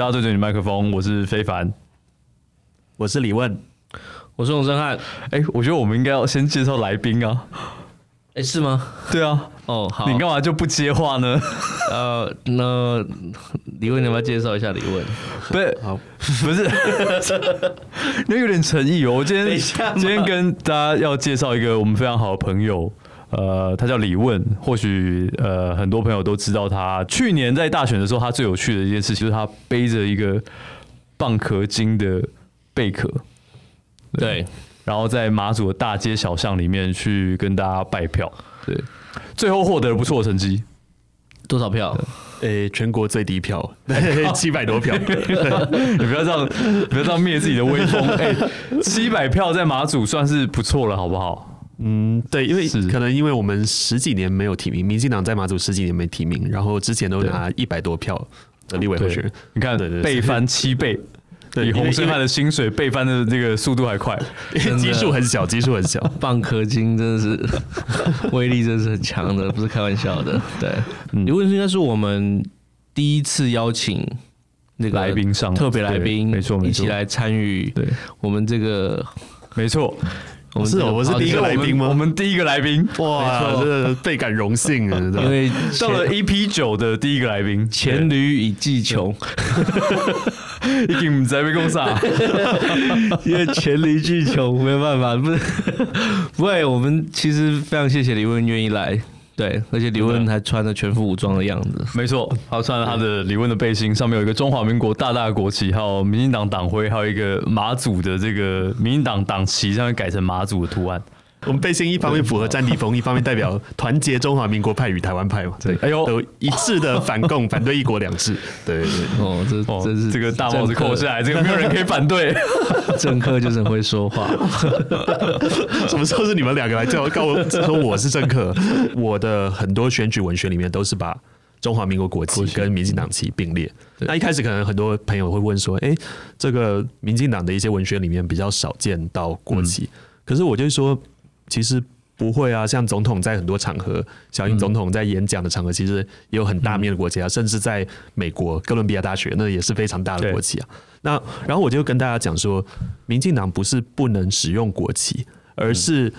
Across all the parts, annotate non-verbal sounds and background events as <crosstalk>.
大家对准你麦克风，我是非凡，我是李问，我是洪申翰。哎，我觉得我们应该要先介绍来宾啊。哎，是吗？对啊。哦，好。你干嘛就不接话呢？呃，那李问，你要不要介绍一下李问？不是，好，不是，<laughs> 那有点诚意哦。我今天今天跟大家要介绍一个我们非常好的朋友。呃，他叫李问，或许呃很多朋友都知道他。去年在大选的时候，他最有趣的一件事情就是他背着一个蚌壳精的贝壳，对，然后在马祖的大街小巷里面去跟大家拜票，对，最后获得了不错的成绩，多少票？诶、欸，全国最低票，<laughs> 七百多票。<laughs> 你不要这样，不要这样灭自己的威风。哎、欸，七百票在马祖算是不错了，好不好？嗯，对，因为可能因为我们十几年没有提名，民进党在马祖十几年没提名，然后之前都拿一百多票的立委候选人，你看，倍翻七倍，比洪申翰的薪水倍翻的这个速度还快，<laughs> 基数很小，基数很小，<laughs> 蚌壳金真的是 <laughs> 威力真的是很强的，不是开玩笑的。对，刘文是应该是我们第一次邀请那个来宾上特别来宾，没错，一起来参与，对。我们这个没错。我是我是第一个来宾吗？我们第一个来宾，哇，真的倍感荣幸啊！因为到了 EP 九的第一个来宾，黔驴已技穷，<laughs> 已经不知被攻啥，<laughs> 因为黔驴技穷，没有办法，不是不会。我们其实非常谢谢李问愿意来。对，而且李问还穿着全副武装的样子，没错，他穿了他的李问的背心，上面有一个中华民国大大的国旗，还有民进党党徽，还有一个马祖的这个民进党党旗上面改成马祖的图案。我们背心一方面符合战地风，一方面代表团结中华民国派与台湾派嘛。对，哎呦，都一致的反共，反对一国两制。对哦，这哦这是这个大帽子扣下来，这个没有人可以反对。<laughs> 政客就是很会说话。<laughs> 什么时候是你们两个来叫告我说我是政客？我的很多选举文学里面都是把中华民国国旗跟民进党旗并列。那一开始可能很多朋友会问说，哎，这个民进党的一些文学里面比较少见到国旗，可是我就说。其实不会啊，像总统在很多场合，小英总统在演讲的场合，其实也有很大面的国旗啊，甚至在美国哥伦比亚大学，那也是非常大的国旗啊。那然后我就跟大家讲说，民进党不是不能使用国旗，而是。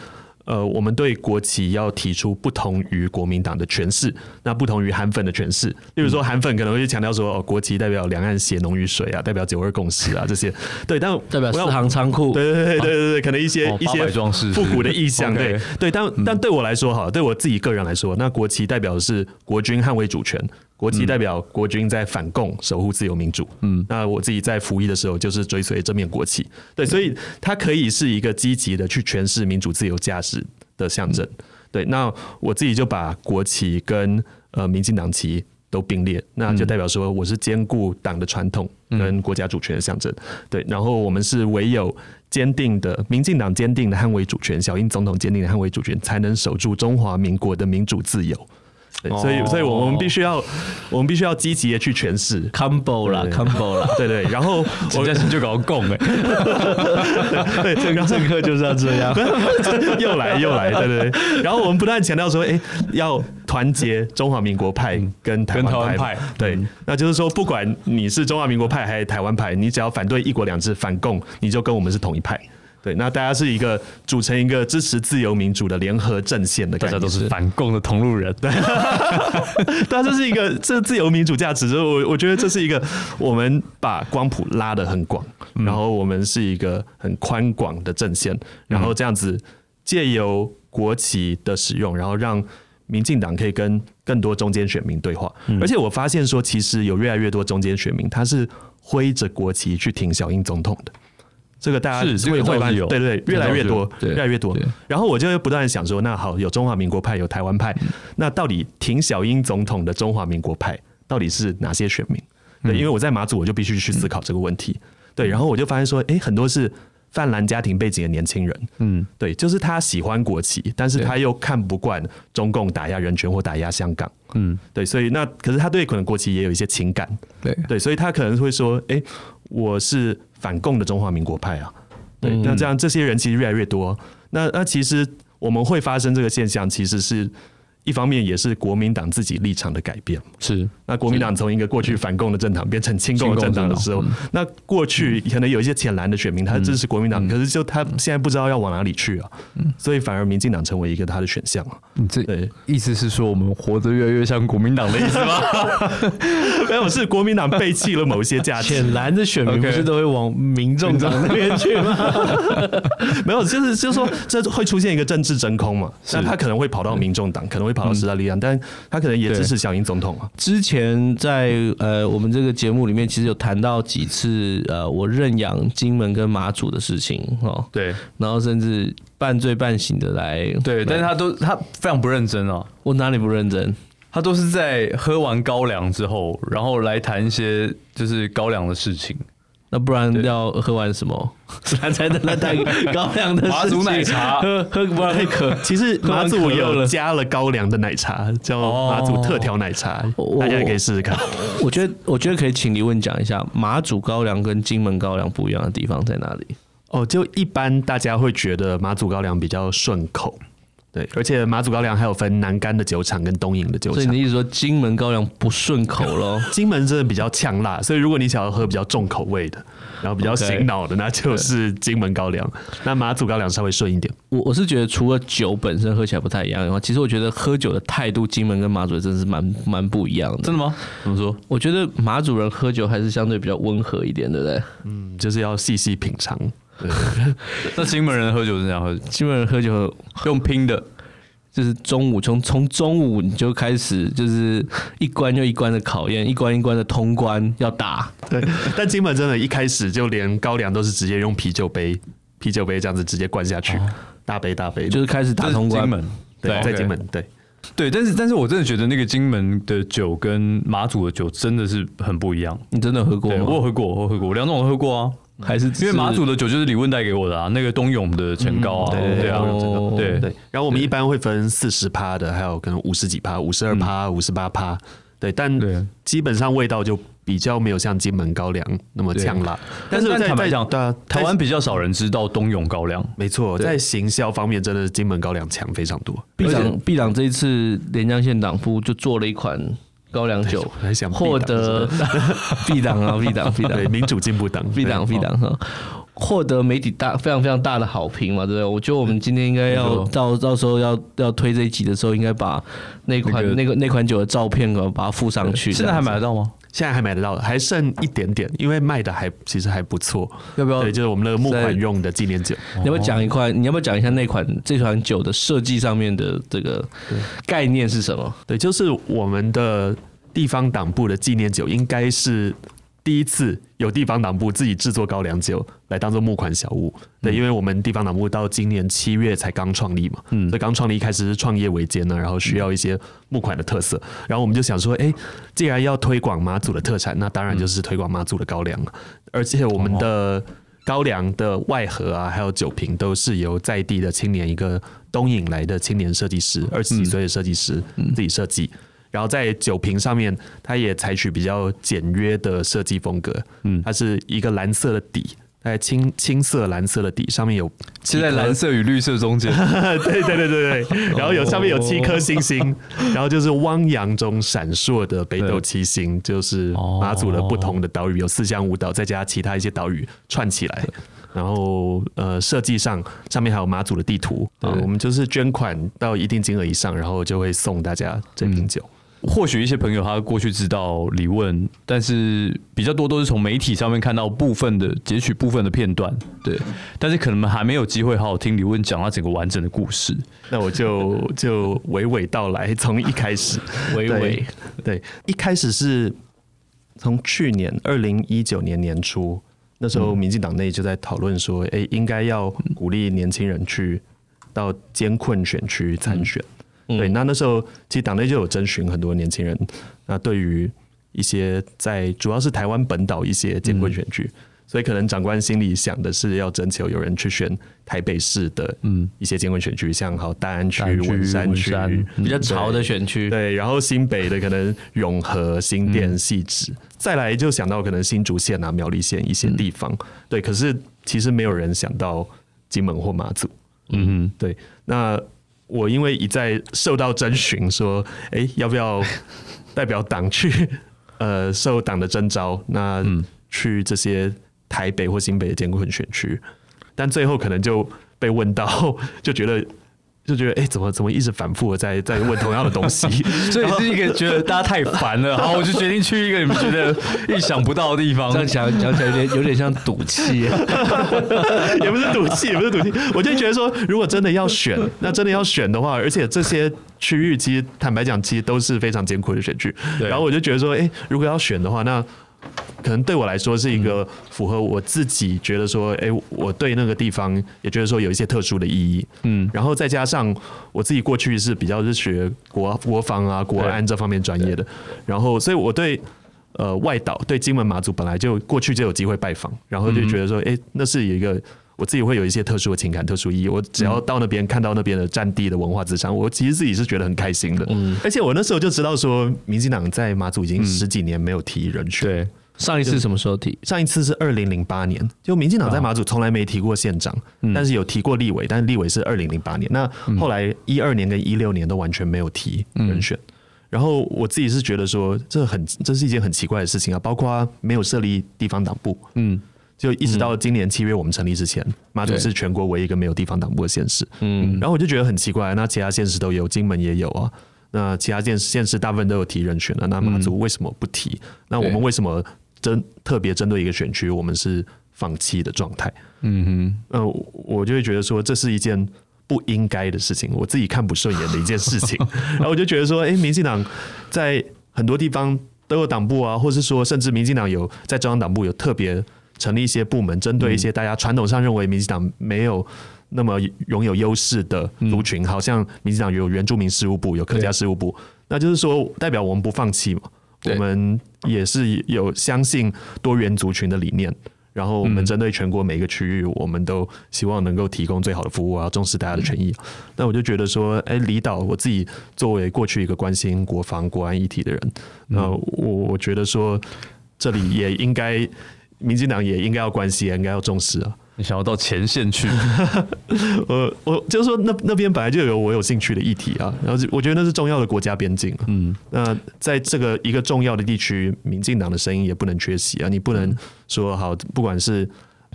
呃，我们对国旗要提出不同于国民党的诠释，那不同于韩粉的诠释。例如说，韩粉可能会强调说，哦，国旗代表两岸血浓于水啊，代表九二共识啊这些。对，但代表四行仓库。对对对对对对，可能一些、哦、一些复古的意象。对对，但但对我来说，哈，对我自己个人来说，那国旗代表的是国军捍卫主权。国旗代表国军在反共、守护自由民主。嗯，那我自己在服役的时候就是追随这面国旗。对，所以它可以是一个积极的去诠释民主自由价值的象征。对，那我自己就把国旗跟呃民进党旗都并列，那就代表说我是兼顾党的传统跟国家主权的象征。对，然后我们是唯有坚定的民进党坚定的捍卫主权，小英总统坚定的捍卫主权，才能守住中华民国的民主自由。对，所以，所以我们必须要，我们必须要积极的去诠释。Combo 啦，combo 啦，对对。然后 <laughs> 我家就搞共哎，对，政政客就是要这样，<laughs> 又来又来，对对对。然后我们不断强调说，哎，要团结中华民国派跟台湾派，对，那就是说，不管你是中华民国派还是台湾派，你只要反对一国两制、反共，你就跟我们是同一派。对，那大家是一个组成一个支持自由民主的联合阵线的，大家都是反共的同路人。对，<laughs> 但这是一个这自由民主价值，我我觉得这是一个我们把光谱拉得很广，然后我们是一个很宽广的阵线，然后这样子借由国旗的使用，然后让民进党可以跟更多中间选民对话。而且我发现说，其实有越来越多中间选民他是挥着国旗去挺小英总统的。这个大家是会会发现，对对对，越来越多，越来越多。然后我就不断想说，那好，有中华民国派，有台湾派，那到底挺小英总统的中华民国派到底是哪些选民？对，因为我在马祖，我就必须去思考这个问题。对，然后我就发现说，哎，很多是泛蓝家庭背景的年轻人，嗯，对，就是他喜欢国旗，但是他又看不惯中共打压人权或打压香港，嗯，对，所以那可是他对可能国旗也有一些情感，对。对，所以他可能会说，哎，我是。反共的中华民国派啊，对，那这样这些人其实越来越多。那那其实我们会发生这个现象，其实是一方面也是国民党自己立场的改变。是，那国民党从一个过去反共的政党变成亲共的政党的时候，那过去可能有一些浅蓝的选民，他支持国民党，可是就他现在不知道要往哪里去啊，所以反而民进党成为一个他的选项啊。你这对意思是说我们活得越来越像国民党的意思吗？<laughs> 没有，是国民党背弃了某些价值。浅蓝的选民不是都会往民众党那边去吗？<laughs> 没有，就是就是说这会出现一个政治真空嘛，那他可能会跑到民众党，可能会跑到时代力量，但他可能也支持小英总统啊。之前在呃我们这个节目里面，其实有谈到几次呃我认养金门跟马祖的事情哦，对，然后甚至半醉半醒的来，对，但是他都他非常不认真哦。我哪里不认真？他都是在喝完高粱之后，然后来谈一些就是高粱的事情。那不然要喝完什么？<laughs> 才才能来带高粱的 <laughs> 马祖奶茶？<laughs> 喝喝不然会渴。其实马祖有加了高粱的奶茶，叫马祖特调奶茶，大家也可以试试看。我觉得我觉得可以请李问讲一下马祖高粱跟金门高粱不一样的地方在哪里？哦，就一般大家会觉得马祖高粱比较顺口。对，而且马祖高粱还有分南干的酒厂跟东引的酒厂。所以你的意思说金门高粱不顺口咯？<laughs> 金门真的比较呛辣，所以如果你想要喝比较重口味的，然后比较醒脑的，那就是金门高粱。那马祖高粱稍微顺一点。我我是觉得除了酒本身喝起来不太一样的话，其实我觉得喝酒的态度，金门跟马祖真的是蛮蛮不一样的。真的吗？怎么说？我觉得马祖人喝酒还是相对比较温和一点，对不对？嗯，就是要细细品尝。对，<laughs> 那金门人喝酒是这样喝？金门人喝酒用拼的。就是中午从从中午你就开始，就是一关又一关的考验，一关一关的通关要打。对，但金门真的，一开始就连高粱都是直接用啤酒杯，啤酒杯这样子直接灌下去，大杯大杯，就是开始打通关。金门，对，在金门，对，对，但是但是我真的觉得那个金门的酒跟马祖的酒真的是很不一样。你真的喝过吗？我有喝过，我喝过，两种我喝过啊。还是因为马祖的酒就是李问带给我的啊，那个冬泳的陈高啊，对啊，对对。然后我们一般会分四十趴的，还有可能五十几趴、五十二趴、五十八趴，对。但基本上味道就比较没有像金门高粱那么呛辣。但是坦白讲，对啊，台湾比较少人知道冬泳高粱。没错，在行销方面，真的是金门高粱强非常多。毕长毕长这一次连江县党部就做了一款。高粱酒获得 B 党 <laughs> 啊 B 党 B 党民主进步党 B 党 B 党哈，获得媒体大非常非常大的好评嘛，对不对？我觉得我们今天应该要到到时候要要推这一集的时候，应该把那款那个那款酒的照片啊，把它附上去。现在还买得到吗？现在还买得到的，还剩一点点，因为卖的还其实还不错。要不要？对，就是我们那个木款用的纪念酒。你要不要讲一块？你要不要讲一下那款这款酒的设计上面的这个概念是什么？对，就是我们的地方党部的纪念酒，应该是第一次有地方党部自己制作高粱酒来当做募款小物。对，因为我们地方党部到今年七月才刚创立嘛，嗯，所以刚创立一开始是创业维艰呢，然后需要一些募款的特色，然后我们就想说，哎，既然要推广马祖的特产，那当然就是推广马祖的高粱了。而且我们的高粱的外盒啊，还有酒瓶都是由在地的青年一个东引来的青年设计师，二十几岁的设计师自己设计。然后在酒瓶上面，它也采取比较简约的设计风格。嗯，它是一个蓝色的底，在青青色蓝色的底上面有，是在蓝色与绿色中间。<laughs> 对对对对对。然后有上面有七颗星星，然后就是汪洋中闪烁的北斗七星，就是马祖的不同的岛屿，有四乡五岛，再加其他一些岛屿串起来。然后呃，设计上上面还有马祖的地图。对，我们就是捐款到一定金额以上，然后就会送大家这瓶酒。或许一些朋友他过去知道李问，但是比较多都是从媒体上面看到部分的截取部分的片段，对，但是可能还没有机会好好听李问讲他整个完整的故事。那我就就娓娓道来，从一开始，<laughs> 娓娓对，一开始是从去年二零一九年年初，那时候民进党内就在讨论说，哎，应该要鼓励年轻人去到艰困选区参选。嗯对，那那时候其实党内就有征询很多年轻人，那对于一些在主要是台湾本岛一些艰困选区，所以可能长官心里想的是要征求有人去选台北市的嗯。一些艰困选区，像好大安区、文山区比较潮的选区，对，然后新北的可能永和、新店、汐止，再来就想到可能新竹县啊、苗栗县一些地方，对，可是其实没有人想到金门或马祖，嗯哼，对，那。我因为一再受到征询，说，哎、欸，要不要 <laughs> 代表党去，呃，受党的征召，那去这些台北或新北的艰困选区，但最后可能就被问到，就觉得。就觉得哎、欸，怎么怎么一直反复的在在问同样的东西，<laughs> 所以是一个觉得大家太烦了，好，<laughs> 我就决定去一个你们觉得意想不到的地方。这样讲讲起来有点有点像赌气，也不是赌气，也不是赌气。我就觉得说，如果真的要选，那真的要选的话，而且这些区域其实坦白讲，其实都是非常艰苦的选区。然后我就觉得说，哎、欸，如果要选的话，那可能对我来说是一个符合我自己觉得说，哎、欸，我对那个地方也觉得说有一些特殊的意义，嗯，然后再加上我自己过去是比较是学国国防啊、国安这方面专业的，然后所以我对呃外岛对金门马祖本来就过去就有机会拜访，然后就觉得说，哎、欸，那是有一个我自己会有一些特殊的情感、特殊意义。我只要到那边看到那边的战地的文化资产，我其实自己是觉得很开心的，嗯，而且我那时候就知道说，民进党在马祖已经十几年没有提人选，对。上一次什么时候提？上一次是二零零八年，就民进党在马祖从来没提过县长，但是有提过立委，但是立委是二零零八年。那后来一二年跟一六年都完全没有提人选。然后我自己是觉得说，这很这是一件很奇怪的事情啊，包括没有设立地方党部，嗯，就一直到今年七月我们成立之前，马祖是全国唯一一个没有地方党部的县市，嗯，然后我就觉得很奇怪，那其他县市都有，金门也有啊，那其他县县市大部分都有提人选了，那马祖为什么不提？那我们为什么？针特别针对一个选区，我们是放弃的状态。嗯哼，呃，我就会觉得说，这是一件不应该的事情，我自己看不顺眼的一件事情。<laughs> 然后我就觉得说，哎，民进党在很多地方都有党部啊，或是说，甚至民进党有在中央党部有特别成立一些部门，针对一些大家传统上认为民进党没有那么拥有优势的族群，好像民进党有原住民事务部，有客家事务部，那就是说，代表我们不放弃嘛。我们也是有相信多元族群的理念，然后我们针对全国每一个区域，我们都希望能够提供最好的服务，啊重视大家的权益。那我就觉得说，哎，离岛，我自己作为过去一个关心国防、国安议题的人，那我我觉得说，这里也应该，民进党也应该要关心，也应该要重视啊。你想要到前线去？<laughs> 我我就是说，那那边本来就有我有兴趣的议题啊，然后我觉得那是重要的国家边境。嗯，那在这个一个重要的地区，民进党的声音也不能缺席啊。你不能说好，不管是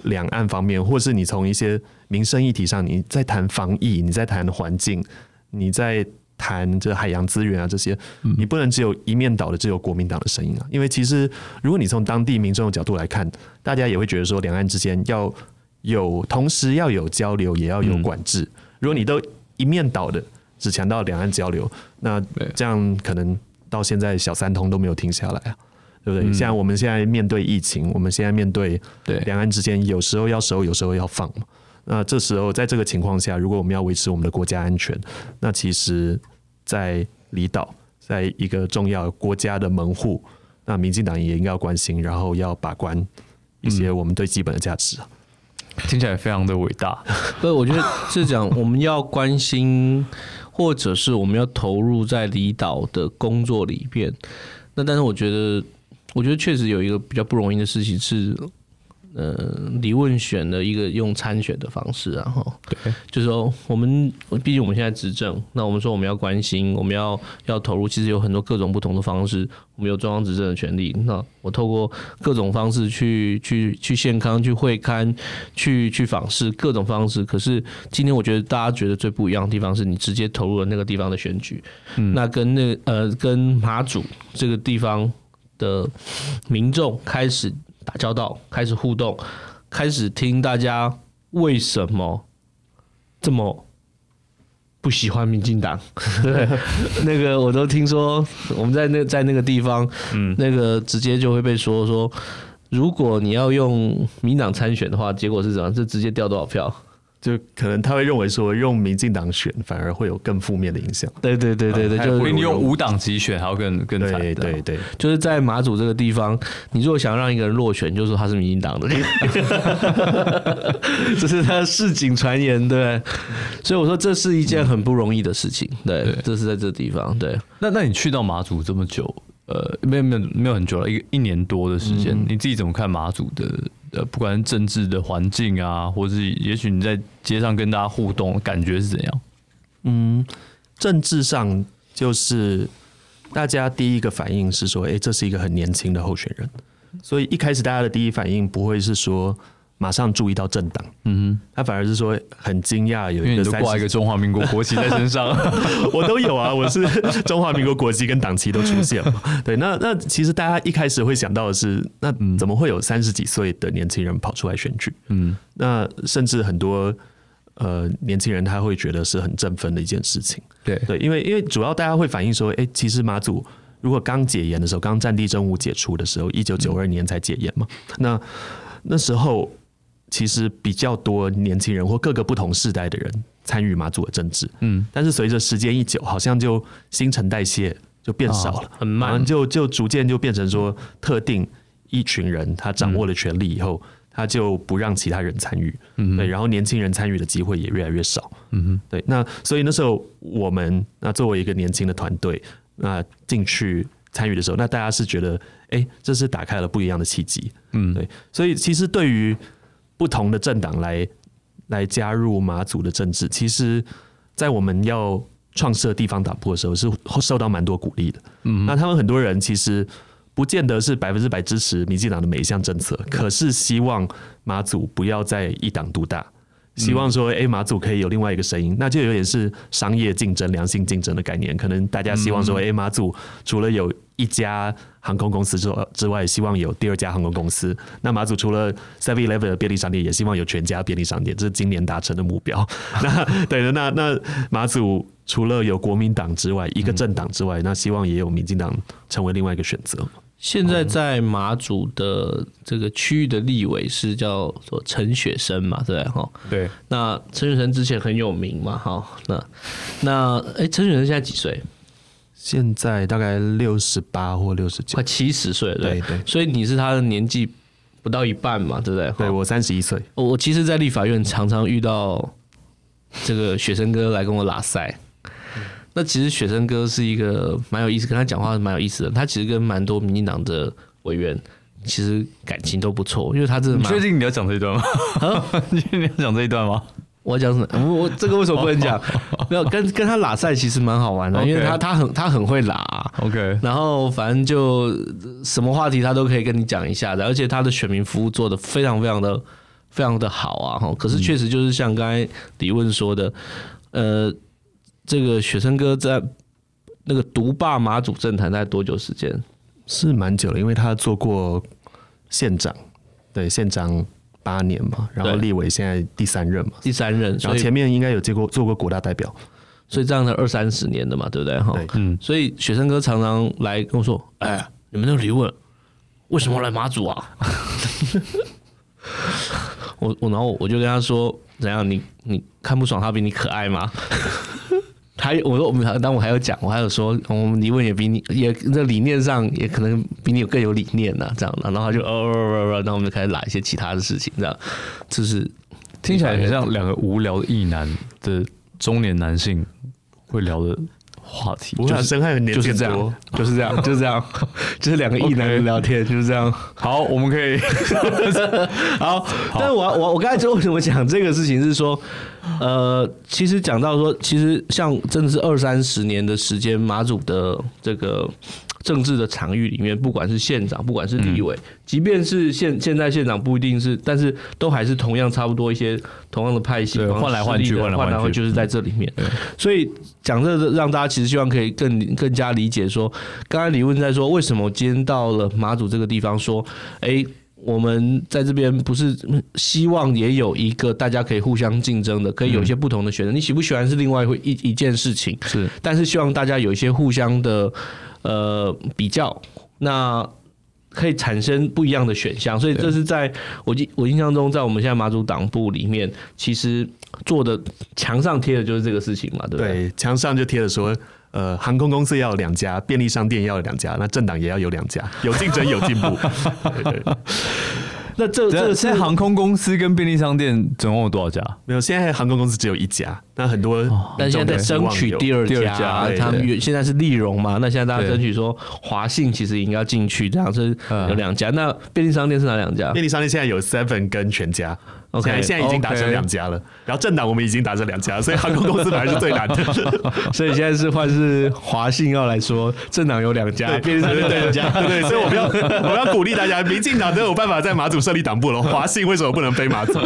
两岸方面，或是你从一些民生议题上，你在谈防疫，你在谈环境，你在谈这海洋资源啊这些，你不能只有一面倒的只有国民党的声音啊。因为其实如果你从当地民众的角度来看，大家也会觉得说，两岸之间要。有同时要有交流，也要有管制。如果你都一面倒的只强调两岸交流，那这样可能到现在小三通都没有停下来啊，对不对？像我们现在面对疫情，我们现在面对两岸之间有时候要收，有时候要放嘛。那这时候在这个情况下，如果我们要维持我们的国家安全，那其实，在离岛，在一个重要国家的门户，那民进党也应该要关心，然后要把关一些我们最基本的价值啊。听起来非常的伟大，<laughs> 所以我觉得是讲我们要关心，或者是我们要投入在离岛的工作里边。那但是我觉得，我觉得确实有一个比较不容易的事情是。呃，李问选的一个用参选的方式，然后对，就是说我们毕竟我们现在执政，那我们说我们要关心，我们要要投入，其实有很多各种不同的方式。我们有中央执政的权利，那我透过各种方式去去去献康、去会刊、去去访视各种方式。可是今天我觉得大家觉得最不一样的地方是你直接投入了那个地方的选举，嗯，那跟那呃跟马祖这个地方的民众开始。打交道，开始互动，开始听大家为什么这么不喜欢民进党？<laughs> 对，那个我都听说，我们在那在那个地方，嗯，那个直接就会被说说，如果你要用民党参选的话，结果是怎样？就直接掉多少票？就可能他会认为说，用民进党选反而会有更负面的影响。对对对对对，就比你用五党籍选还要更更惨。对对对，就是在马祖这个地方，你如果想让一个人落选，就说他是民进党的，<laughs> <laughs> 这是他的市井传言，对。所以我说这是一件很不容易的事情，对，这是在这地方，对。那那你去到马祖这么久，呃，没有没有没有很久了，一一年多的时间，你自己怎么看马祖的？呃，不管是政治的环境啊，或是也许你在街上跟大家互动，感觉是怎样？嗯，政治上就是大家第一个反应是说，哎、这是一个很年轻的候选人，所以一开始大家的第一反应不会是说。马上注意到政党，嗯哼，他反而是说很惊讶，有一个挂一个中华民国国旗在身上，<laughs> 我都有啊，我是 <laughs> 中华民国国旗跟党旗都出现了。对，那那其实大家一开始会想到的是，那怎么会有三十几岁的年轻人跑出来选举？嗯，那甚至很多呃年轻人他会觉得是很振奋的一件事情。对对，因为因为主要大家会反映说，哎、欸，其实马祖如果刚解严的时候，刚战地政务解除的时候，一九九二年才解严嘛，那那时候。其实比较多年轻人或各个不同世代的人参与马祖的政治，嗯，但是随着时间一久，好像就新陈代谢就变少了，很慢，就就逐渐就变成说特定一群人他掌握了权力以后，他就不让其他人参与，嗯，对，然后年轻人参与的机会也越来越少，嗯哼，对，那所以那时候我们那作为一个年轻的团队，那进去参与的时候，那大家是觉得，哎，这是打开了不一样的契机，嗯，对，所以其实对于不同的政党来来加入马祖的政治，其实，在我们要创设地方打破的时候，是受到蛮多鼓励的。嗯，那他们很多人其实不见得是百分之百支持民进党的每一项政策，可是希望马祖不要再一党独大，希望说，哎，马祖可以有另外一个声音，那就有点是商业竞争、良性竞争的概念。可能大家希望说，哎，马祖除了有一家航空公司之之外，希望有第二家航空公司。那马祖除了 Seven Eleven 的便利商店，也希望有全家便利商店，这是今年达成的目标。<laughs> 那对的，那那马祖除了有国民党之外，一个政党之外，那希望也有民进党成为另外一个选择。现在在马祖的这个区域的立委是叫做陈雪生嘛，对哈？对。那陈雪生之前很有名嘛，哈。那那哎，陈雪生现在几岁？现在大概六十八或六十九，快七十岁了。对对，所以你是他的年纪不到一半嘛，对不对？对，我三十一岁。我其实，在立法院常常遇到这个学生哥来跟我拉塞。那其实雪生哥是一个蛮有意思，跟他讲话是蛮有意思的。他其实跟蛮多民进党的委员其实感情都不错，因为他真的。你确定你要讲这一段吗？<laughs> 你确定要讲这一段吗？我讲什么？<laughs> 我我这个为什么不能讲？<laughs> 没有跟跟他拉赛其实蛮好玩的，因为他他很他很会拉。OK，然后反正就什么话题他都可以跟你讲一下的，而且他的选民服务做的非常非常的非常的好啊！哈，可是确实就是像刚才李问说的，呃，这个雪生哥在那个独霸马祖政坛大概多久时间？是蛮久了，因为他做过县长，对县长。八年嘛，然后立委现在第三任嘛，第三任，然后前面应该有接过做过国大代表，所以这样的二三十年的嘛，对不对？哈，嗯，所以学生哥常常来跟我说：“哎，你们那个李问为什么来马祖啊？” <laughs> 我我然后我就跟他说：“怎样？你你看不爽他比你可爱吗？” <laughs> 还我说我们还，当我还有讲，我还有说，我们疑问也比你也在理念上也可能比你有更有理念呢，这样的，然后他就哦哦哦，然后我们就开始拉一些其他的事情，这样就是听起来很像两个无聊的异男的中年男性会聊的话题，就是深爱的年就是这样，就是这样，<laughs> 就是这样，就是两个异男人聊天就是这样。好，我们可以 <laughs> 好，好，但是我我我刚才就为什么讲这个事情是说。呃，其实讲到说，其实像真的是二三十年的时间，马祖的这个政治的场域里面，不管是县长，不管是立委，嗯、即便是现现在县长不一定是，但是都还是同样差不多一些同样的派系，换来换去，换来换去，就是在这里面。所以讲这个，让大家其实希望可以更更加理解说，刚才李问在说，为什么今天到了马祖这个地方说，哎。我们在这边不是希望也有一个大家可以互相竞争的，可以有一些不同的选择。你喜不喜欢是另外一一一件事情，是。但是希望大家有一些互相的呃比较，那可以产生不一样的选项。所以这是在我记我印象中，在我们现在马祖党部里面，其实做的墙上贴的就是这个事情嘛，对不对？对，墙上就贴着说。呃，航空公司要有两家，便利商店要有两家，那政党也要有两家，有竞争有进步。对 <laughs> 对对，那这这现在航空公司跟便利商店总共有多少家？没有，现在航空公司只有一家，那很多，但现在在争取第二家，他们原现在是利荣嘛，那现在大家争取说华信其实应该要进去，这样是有两家。那便利商店是哪两家？便利商店现在有 Seven 跟全家。OK，现在已经达成两家了，然后政党我们已经达成两家，所以航空公司本来是最难的，<laughs> 所以现在是换是华信要来说，政党有两家，便利商店两家，对对，所以我们要我们要鼓励大家，民进党都有办法在马祖设立党部了，华信为什么不能飞马祖？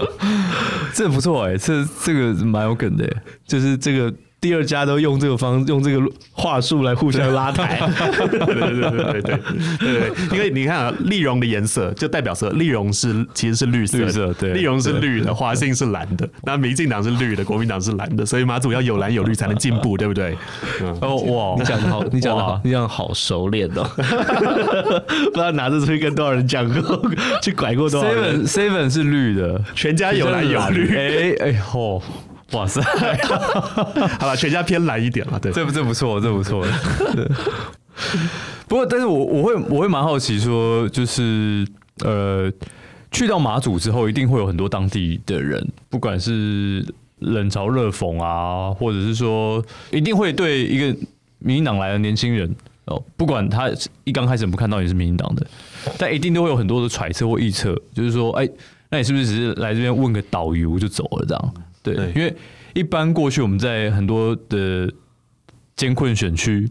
<laughs> 这不错哎，这这个蛮有梗的，就是这个。第二家都用这个方用这个话术来互相拉抬，对对对对对对对，因为你看啊，丽荣的颜色就代表色，丽荣是其实是绿色，绿色对，丽荣是绿的，华信是蓝的，那民进党是绿的，国民党是蓝的，所以马祖要有蓝有绿才能进步，对不对？<laughs> 哦哇，你讲的好，你讲的好，你讲好熟练哦，不知道拿着出去跟多少人讲过，去拐过多少人。Seven Seven 是绿的，全家有蓝有绿，哎哎吼。哇塞，<laughs> 好了，全家偏蓝一点了，对，这不这不错，这不错。不过，但是我我会我会蛮好奇，说就是呃，去到马祖之后，一定会有很多当地的人，不管是冷嘲热讽啊，或者是说，一定会对一个民进党来的年轻人哦，不管他一刚开始不看到你是民进党的，但一定都会有很多的揣测或预测，就是说，哎，那你是不是只是来这边问个导游就走了这样？对，因为一般过去我们在很多的艰困选区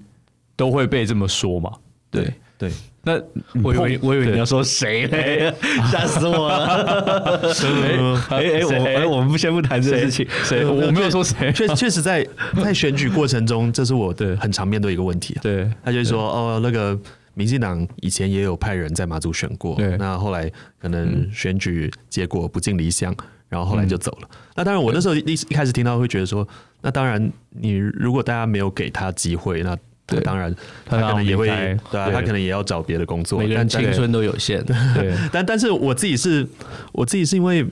都会被这么说嘛。对对，那我以为我以为你要说谁嘞？<laughs> 吓死我了！哎哎，我哎，我们不先不谈这个事情。谁？我没有说谁。确确实在在选举过程中，这是我的很常面对一个问题。对，他就是说，哦，那个民进党以前也有派人在马祖选过，那后来可能选举结果不尽理想。然后后来就走了。嗯、那当然，我那时候一一开始听到会觉得说，那当然，你如果大家没有给他机会，那他当然他可能也会，对啊，他可能也要找别的工作。每个人青春都有限，对。<laughs> 但但是我自己是，我自己是因为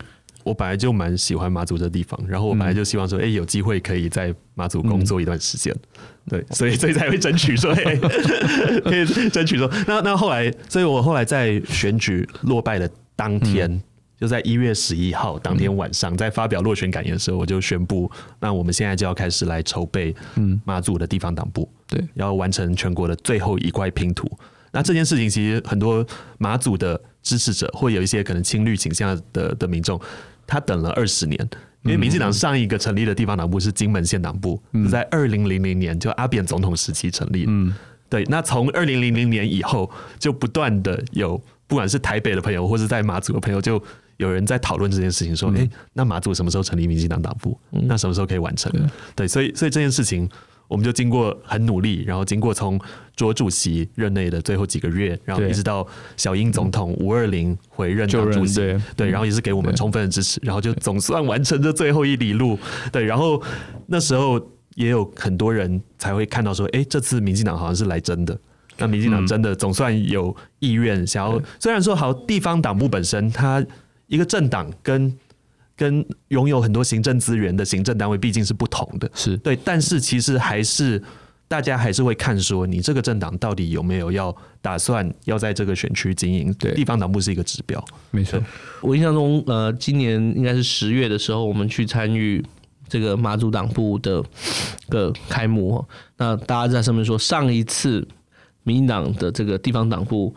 我本来就蛮喜欢马祖这地方，然后我本来就希望说，哎、欸，有机会可以在马祖工作一段时间，嗯、对，所以所以才会争取说，<laughs> 欸、可以争取说，那那后来，所以我后来在选举落败的当天。嗯就在一月十一号当天晚上，在发表落选感言的时候，我就宣布，那我们现在就要开始来筹备，嗯，马祖的地方党部，对，要完成全国的最后一块拼图。那这件事情其实很多马祖的支持者，或有一些可能亲绿倾向的的民众，他等了二十年，因为民进党上一个成立的地方党部是金门县党部，是在二零零零年就阿扁总统时期成立，嗯，对。那从二零零零年以后，就不断的有不管是台北的朋友，或是在马祖的朋友，就有人在讨论这件事情，说：“哎、嗯欸，那马祖什么时候成立民进党党部？嗯、那什么时候可以完成？”对，对，所以，所以这件事情，我们就经过很努力，然后经过从卓主席任内的最后几个月，然后一直到小英总统五二零回任党主席，对，对，然后也是给我们充分的支持，然后就总算完成这最后一里路。对，然后那时候也有很多人才会看到说：“哎、欸，这次民进党好像是来真的。”那民进党真的总算有意愿想要，虽然说好地方党部本身它。一个政党跟跟拥有很多行政资源的行政单位毕竟是不同的，是对，但是其实还是大家还是会看说，你这个政党到底有没有要打算要在这个选区经营？对，地方党部是一个指标，没错。我印象中，呃，今年应该是十月的时候，我们去参与这个马祖党部的个开幕。那大家在上面说，上一次民进党的这个地方党部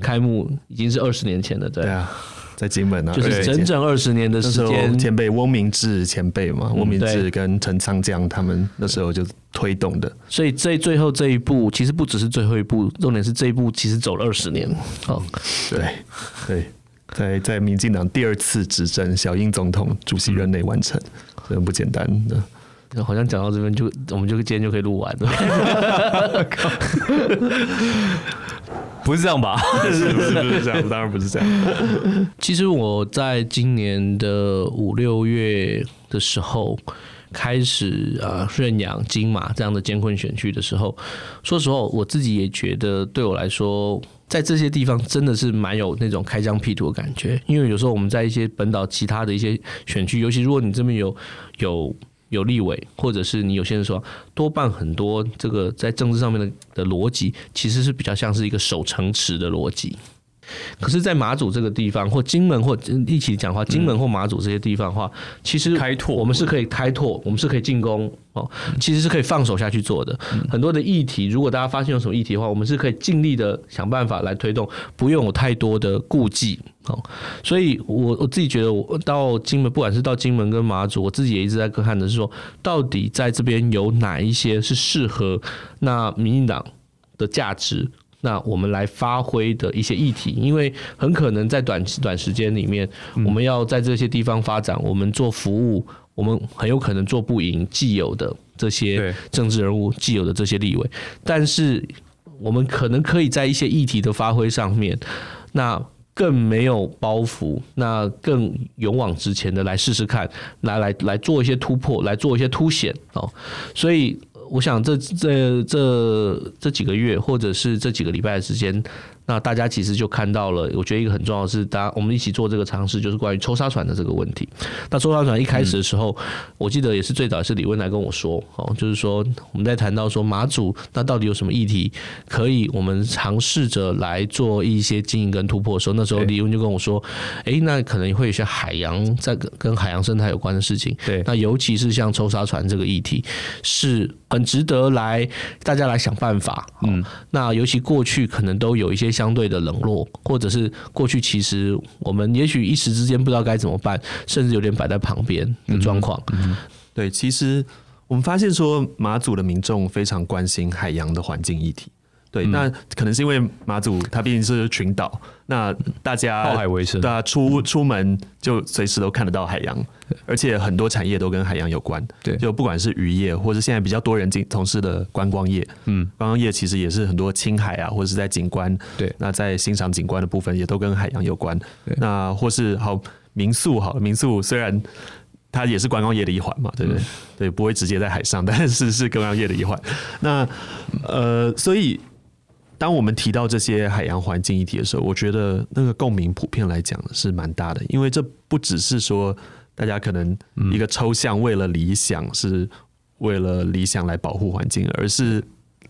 开幕已经是二十年前了，对，对啊。在金门啊，就是整整二十年的时间。前辈翁明志前辈嘛，翁明志跟陈昌江他们那时候就推动的。所以这最后这一步，其实不只是最后一步，重点是这一步其实走了二十年。哦，对对，在在民进党第二次执政，小英总统主席任内完成，很不简单的。好像讲到这边就，我们就今天就可以录完了。不是这样吧？不是不是 <laughs> 不是这样，当然不是这样。其实我在今年的五六月的时候开始啊认养金马这样的艰困选区的时候，说实话，我自己也觉得对我来说，在这些地方真的是蛮有那种开疆辟土的感觉。因为有时候我们在一些本岛其他的一些选区，尤其如果你这边有有。有立委，或者是你有些人说，多半很多这个在政治上面的的逻辑，其实是比较像是一个守城池的逻辑。可是，在马祖这个地方，或金门，或一起讲话，金门或马祖这些地方的话，其实开拓，我们是可以开拓，我们是可以进攻哦，其实是可以放手下去做的。很多的议题，如果大家发现有什么议题的话，我们是可以尽力的想办法来推动，不用有太多的顾忌哦。所以我我自己觉得，我到金门，不管是到金门跟马祖，我自己也一直在看的是说，到底在这边有哪一些是适合那民进党的价值。那我们来发挥的一些议题，因为很可能在短短时间里面，我们要在这些地方发展，我们做服务，我们很有可能做不赢既有的这些政治人物，既有的这些立委，但是我们可能可以在一些议题的发挥上面，那更没有包袱，那更勇往直前的来试试看，来来来做一些突破，来做一些凸显哦，所以。我想这这这这几个月，或者是这几个礼拜的时间。那大家其实就看到了，我觉得一个很重要的是，大家我们一起做这个尝试，就是关于抽沙船的这个问题。那抽沙船一开始的时候，我记得也是最早是李文来跟我说，哦，就是说我们在谈到说马祖那到底有什么议题可以我们尝试着来做一些经营跟突破的时候，那时候李文就跟我说，哎，那可能会有些海洋在跟海洋生态有关的事情。对，那尤其是像抽沙船这个议题，是很值得来大家来想办法。嗯，那尤其过去可能都有一些。相对的冷落，或者是过去其实我们也许一时之间不知道该怎么办，甚至有点摆在旁边的状况。嗯，对，其实我们发现说马祖的民众非常关心海洋的环境议题。对，那可能是因为马祖它毕竟是群岛，那大家靠海为生，大家出出门就随时都看得到海洋，而且很多产业都跟海洋有关。对，就不管是渔业，或是现在比较多人经从事的观光业，嗯，观光业其实也是很多青海啊，或者是在景观，对，那在欣赏景观的部分也都跟海洋有关。对，那或是好民宿，好民宿虽然它也是观光业的一环嘛，对不对？对，不会直接在海上，<laughs> 但是是观光业的一环。那呃，所以。当我们提到这些海洋环境议题的时候，我觉得那个共鸣普遍来讲是蛮大的，因为这不只是说大家可能一个抽象为了理想是为了理想来保护环境，而是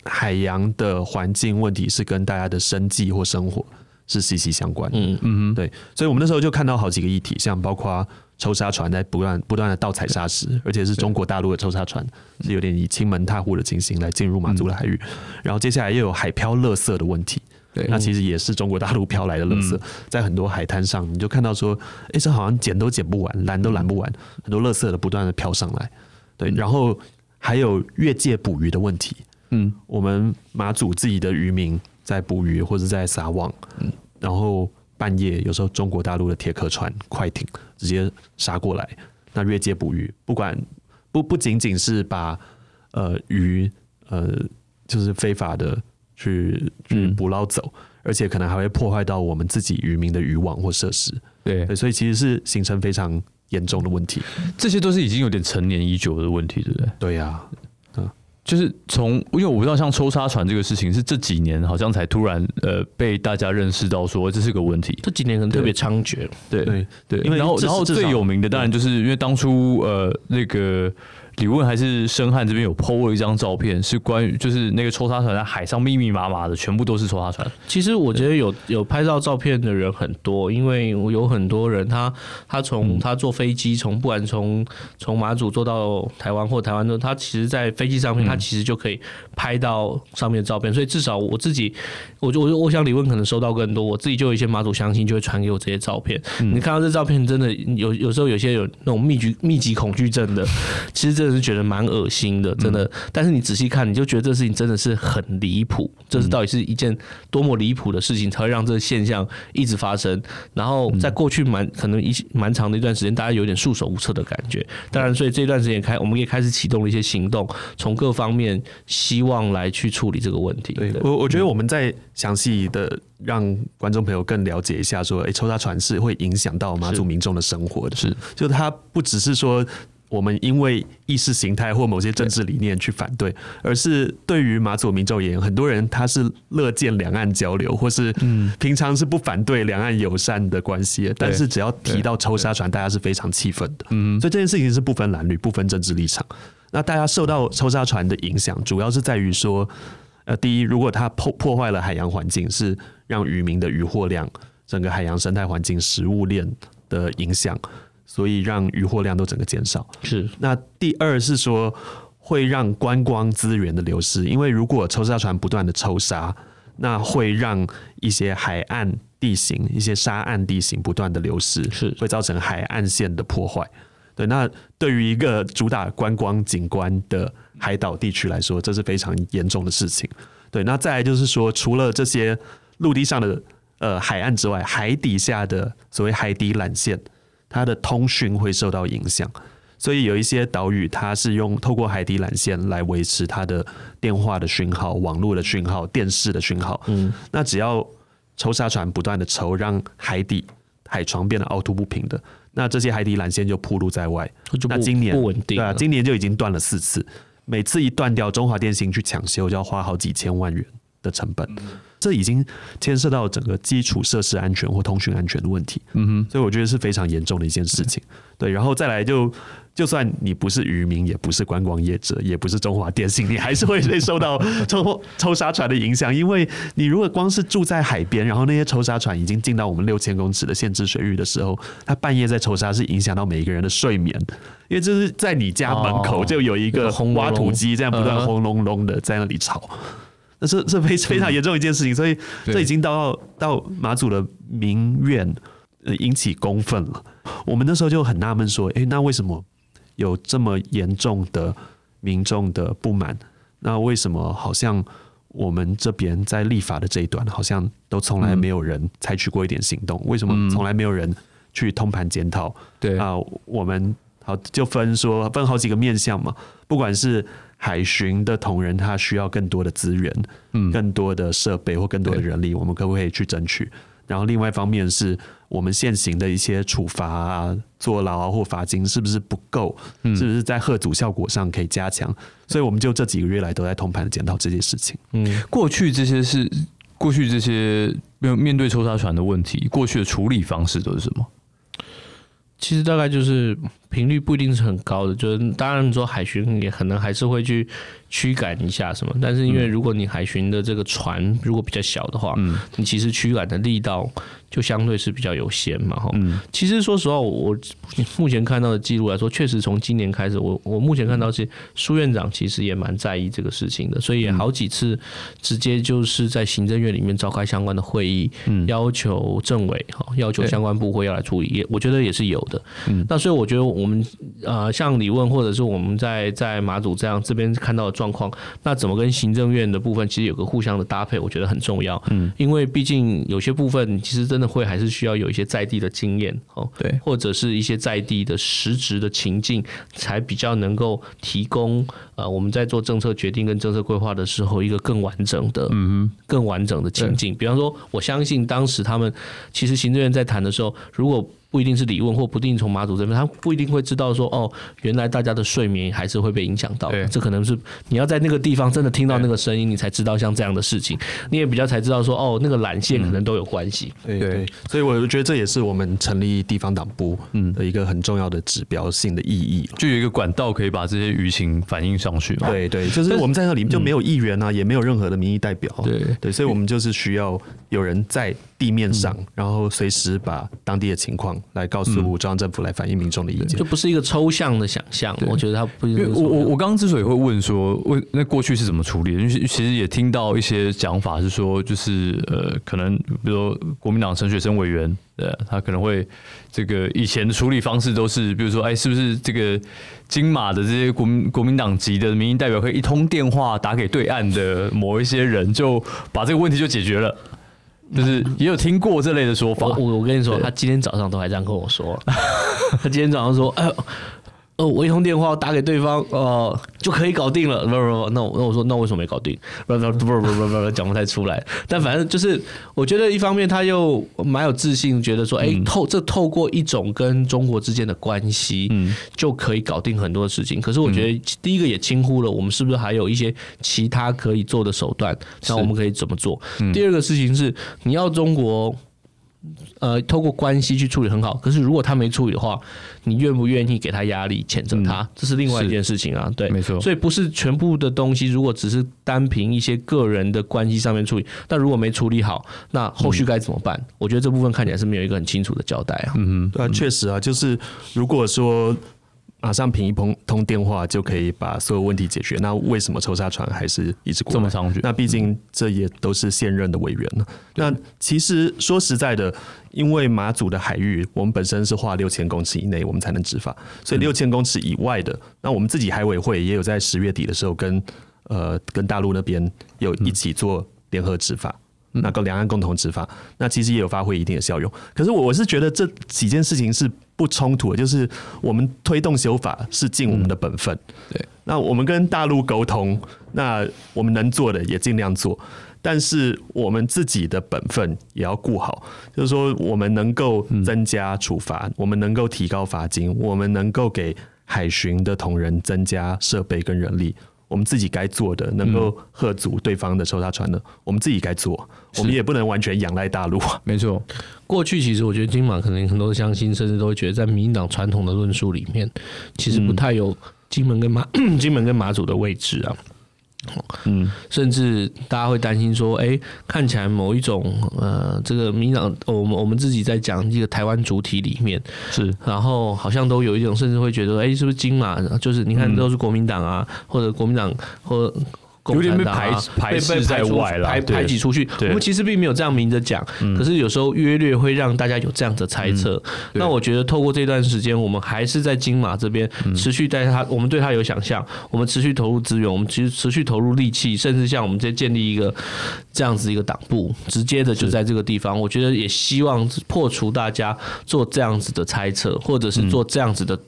海洋的环境问题是跟大家的生计或生活是息息相关的。嗯嗯，对，所以我们那时候就看到好几个议题，像包括。抽沙船在不断不断的盗采砂石，而且是中国大陆的抽沙船，是有点以亲门踏户的情形来进入马祖的海域。然后接下来又有海漂垃圾的问题，对，那其实也是中国大陆漂来的垃圾，在很多海滩上，你就看到说，哎，这好像捡都捡不完，拦都拦不完，很多垃圾的不断的飘上来。对，然后还有越界捕鱼的问题，嗯，我们马祖自己的渔民在捕鱼或者在撒网，嗯，然后。半夜有时候中国大陆的铁壳船、快艇直接杀过来，那越界捕鱼，不管不不仅仅是把呃鱼呃就是非法的去去捕捞走，嗯，而且可能还会破坏到我们自己渔民的渔网或设施。对，对，所以其实是形成非常严重的问题。这些都是已经有点陈年已久的问题，对不对？对呀，啊。就是从，因为我不知道像抽沙船这个事情是这几年好像才突然呃被大家认识到说这是个问题，这几年可能特别猖獗。对对对，因为然后然后最有名的当然就是因为当初呃那个。李问还是申汉这边有 PO 了一张照片，是关于就是那个抽沙船在海上密密麻麻的，全部都是抽沙船。其实我觉得有有拍照照片的人很多，因为有很多人他他从他坐飞机从不管从从马祖坐到台湾或台湾的，他其实在飞机上面他其实就可以拍到上面的照片，所以至少我自己，我就我我想李问可能收到更多，我自己就有一些马祖乡亲就会传给我这些照片。你看到这照片，真的有有时候有些有那种密集密集恐惧症的，其实这。是觉得蛮恶心的，真的。嗯、但是你仔细看，你就觉得这事情真的是很离谱。这是到底是一件多么离谱的事情，才会让这个现象一直发生？然后在过去蛮可能一蛮长的一段时间，大家有点束手无策的感觉。当然，所以这段时间开，我们也开始启动了一些行动，从各方面希望来去处理这个问题。对，我我觉得我们在详细的让观众朋友更了解一下，说，哎，抽沙船是会影响到马祖民众的生活的，是，就它不只是说。我们因为意识形态或某些政治理念去反对，而是对于马祖民众而言，很多人他是乐见两岸交流，或是平常是不反对两岸友善的关系，但是只要提到抽沙船，大家是非常气愤的。嗯，所以这件事情是不分蓝绿、不分政治立场。那大家受到抽沙船的影响，主要是在于说，呃，第一，如果它破破坏了海洋环境，是让渔民的渔获量、整个海洋生态环境、食物链的影响，所以让渔获量都整个减少。是。那第二是说会让观光资源的流失，因为如果抽沙船不断的抽沙，那会让一些海岸地形、一些沙岸地形不断的流失，是会造成海岸线的破坏。对，那对于一个主打观光景观的海岛地区来说，这是非常严重的事情。对，那再来就是说，除了这些陆地上的呃海岸之外，海底下的所谓海底缆线，它的通讯会受到影响。所以有一些岛屿，它是用透过海底缆线来维持它的电话的讯号、网络的讯号、电视的讯号。嗯，那只要抽沙船不断的抽，让海底海床变得凹凸不平的。那这些海底缆线就暴露在外，那今年不稳定，对啊，今年就已经断了四次，每次一断掉，中华电信去抢修就要花好几千万元的成本，这已经牵涉到整个基础设施安全或通讯安全的问题。嗯哼，所以我觉得是非常严重的一件事情。对，然后再来就。就算你不是渔民，也不是观光业者，也不是中华电信，你还是会被受到 <laughs> 抽抽沙船的影响。因为你如果光是住在海边，然后那些抽沙船已经进到我们六千公尺的限制水域的时候，它半夜在抽沙是影响到每一个人的睡眠。因为这是在你家门口就有一个挖土机这样不断轰隆隆的在那里吵，那是是非非常严重一件事情。所以这已经到到马祖的民怨，引起公愤了。我们那时候就很纳闷说，诶，那为什么？有这么严重的民众的不满，那为什么好像我们这边在立法的这一段，好像都从来没有人采取过一点行动？为什么从来没有人去通盘检讨？对啊，我们好就分说分好几个面向嘛，不管是海巡的同仁，他需要更多的资源，嗯，更多的设备或更多的人力，我们可不可以去争取？然后另外一方面是我们现行的一些处罚啊、坐牢啊或罚金是不是不够？是不是在贺阻效果上可以加强？所以我们就这几个月来都在通盘的检讨这件事情。嗯，过去这些是过去这些面面对抽沙船的问题，过去的处理方式都是什么？其实大概就是频率不一定是很高的，就是当然你说海巡也可能还是会去。驱赶一下什么？但是因为如果你海巡的这个船如果比较小的话，嗯，你其实驱赶的力道就相对是比较有限嘛，哈。嗯，其实说实话，我目前看到的记录来说，确实从今年开始，我我目前看到是苏院长其实也蛮在意这个事情的，所以也好几次直接就是在行政院里面召开相关的会议，嗯，要求政委哈，要求相关部会要来处理，也我觉得也是有的。嗯，那所以我觉得我们呃，像李问或者是我们在在马祖这样这边看到的。状况，那怎么跟行政院的部分其实有个互相的搭配，我觉得很重要。嗯，因为毕竟有些部分其实真的会还是需要有一些在地的经验哦，对，或者是一些在地的实质的情境，才比较能够提供呃我们在做政策决定跟政策规划的时候一个更完整的，嗯哼，更完整的情境。比方说，我相信当时他们其实行政院在谈的时候，如果不一定是李问，或不一定从马祖这边，他不一定会知道说，哦，原来大家的睡眠还是会被影响到。的，这可能是你要在那个地方真的听到那个声音，你才知道像这样的事情，你也比较才知道说，哦，那个缆线可能都有关系。对对，所以我觉得这也是我们成立地方党部嗯。的一个很重要的指标性的意义，就有一个管道可以把这些舆情反映上去嘛。对对，就是我们在那里面就没有议员啊，也没有任何的民意代表。对。对，所以我们就是需要有人在地面上，然后随时把当地的情况。来告诉中央政府来反映民众的意见，就不是一个抽象的想象。我觉得他不是。我我我刚刚之所以会问说，问那过去是怎么处理的？因为其实也听到一些讲法是说，就是呃，可能比如说国民党陈学生委员，呃，他可能会这个以前的处理方式都是，比如说，哎，是不是这个金马的这些国民国民党籍的民意代表，可以一通电话打给对岸的某一些人，就把这个问题就解决了？就是也有听过这类的说法。我我跟你说，他今天早上都还这样跟我说。<laughs> 他今天早上说：“哎呦。”哦，我一通电话打给对方，哦，就可以搞定了。不不不，那我那我说，那为什么没搞定？不不不不不不不，讲不太出来。但反正就是，我觉得一方面他又蛮有自信，觉得说，哎，透这透过一种跟中国之间的关系，嗯，就可以搞定很多事情。可是我觉得第一个也轻忽了，我们是不是还有一些其他可以做的手段？那我们可以怎么做？第二个事情是，你要中国。呃，透过关系去处理很好，可是如果他没处理的话，你愿不愿意给他压力，谴责他，嗯、这是另外一件事情啊。对，没错。所以不是全部的东西，如果只是单凭一些个人的关系上面处理，但如果没处理好，那后续该怎么办？嗯、我觉得这部分看起来是没有一个很清楚的交代啊。嗯哼，啊，确实啊，就是如果说。马上凭一通通电话就可以把所有问题解决，那为什么抽沙船还是一直过？这么长久？那毕竟这也都是现任的委员了。那其实说实在的，因为马祖的海域，我们本身是划六千公尺以内，我们才能执法，所以六千公尺以外的，那我们自己海委会也有在十月底的时候跟呃跟大陆那边有一起做联合执法。那个两岸共同执法，那其实也有发挥一定的效用。可是我我是觉得这几件事情是不冲突的，就是我们推动修法是尽我们的本分。嗯、对，那我们跟大陆沟通，那我们能做的也尽量做，但是我们自己的本分也要顾好。就是说，我们能够增加处罚，我们能够提高罚金，我们能够给海巡的同仁增加设备跟人力。我们自己该做的，能够喝足对方的时候他传的，我们自己该做。我们也不能完全仰赖大陆。没错，过去其实我觉得金马可能很多乡亲甚至都会觉得，在民进党传统的论述里面，其实不太有金门跟马 <clears throat> 金门跟马祖的位置啊。嗯，甚至大家会担心说，哎、欸，看起来某一种呃，这个民党，我们我们自己在讲这个台湾主体里面是，然后好像都有一种，甚至会觉得，哎、欸，是不是金马？就是你看都是国民党啊，嗯、或者国民党或。有点被排排斥在外了，排排挤出去。我们其实并没有这样明着讲，可是有时候约略会让大家有这样的猜测。那我觉得透过这段时间，我们还是在金马这边持续带他，我们对他有想象，我们持续投入资源，我们其实持续投入力气，甚至像我们在建立一个这样子一个党部，直接的就在这个地方。我觉得也希望破除大家做这样子的猜测，或者是做这样子的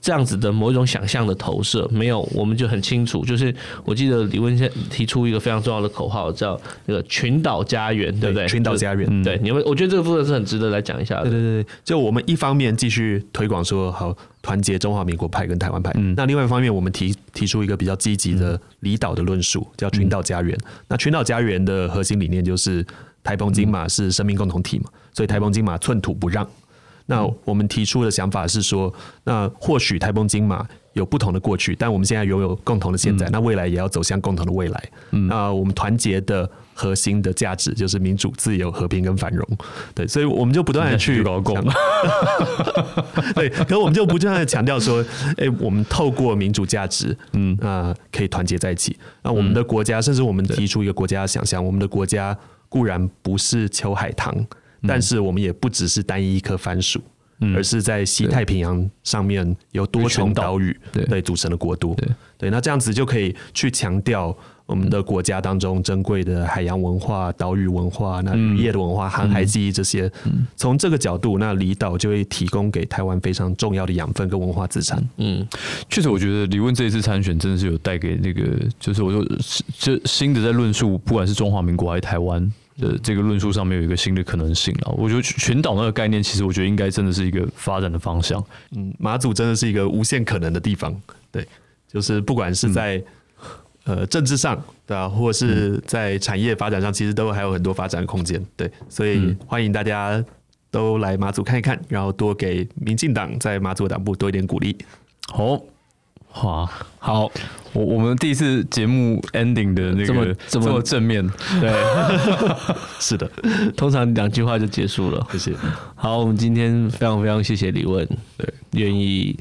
这样子的某一种想象的投射。没有，我们就很清楚，就是我记得李文先。提出一个非常重要的口号，叫那个群岛家园，对不对？群岛家园，对，你们，我觉得这个部分是很值得来讲一下的。对对对，就我们一方面继续推广说好团结中华民国派跟台湾派，嗯，那另外一方面我们提提出一个比较积极的离岛的论述，叫群岛家园。嗯、那群岛家园的核心理念就是台澎金马是生命共同体嘛，所以台澎金马寸土不让。那我们提出的想法是说，那或许台澎金马。有不同的过去，但我们现在拥有共同的现在，嗯、那未来也要走向共同的未来。嗯，那我们团结的核心的价值就是民主、自由、和平跟繁荣。对，所以我们就不断的去搞共。<laughs> 对，可是我们就不断的强调说，哎、欸，我们透过民主价值，嗯啊，可以团结在一起。那我们的国家，甚至我们提出一个国家的想象，我们的国家固然不是秋海棠，但是我们也不只是单一一颗番薯。而是在西太平洋上面有多重岛屿对组成的国度，对，对，那这样子就可以去强调我们的国家当中珍贵的海洋文化、岛屿文化、那渔业的文化、航海记忆这些。从这个角度，那离岛就会提供给台湾非常重要的养分跟文化资产。嗯，确实，我觉得李问这一次参选真的是有带给那个，就是我说，就新的在论述，不管是中华民国还是台湾。的这个论述上面有一个新的可能性了，我觉得群岛那个概念，其实我觉得应该真的是一个发展的方向。嗯，马祖真的是一个无限可能的地方，对，就是不管是在、嗯、呃政治上，对啊，或者是在产业发展上，其实都还有很多发展的空间，对，所以欢迎大家都来马祖看一看，然后多给民进党在马祖党部多一点鼓励。好。哇，好，我我们第一次节目 ending 的那个这么这么正面，对，<laughs> 是的，通常两句话就结束了，谢谢。好，我们今天非常非常谢谢李问，对，愿意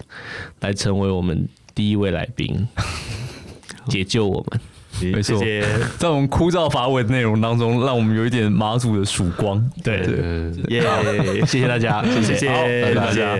来成为我们第一位来宾，<laughs> 解救我们。没错，在我们枯燥乏味的内容当中，让我们有一点马祖的曙光。对。对，耶，谢谢大家，谢谢，谢谢。大家。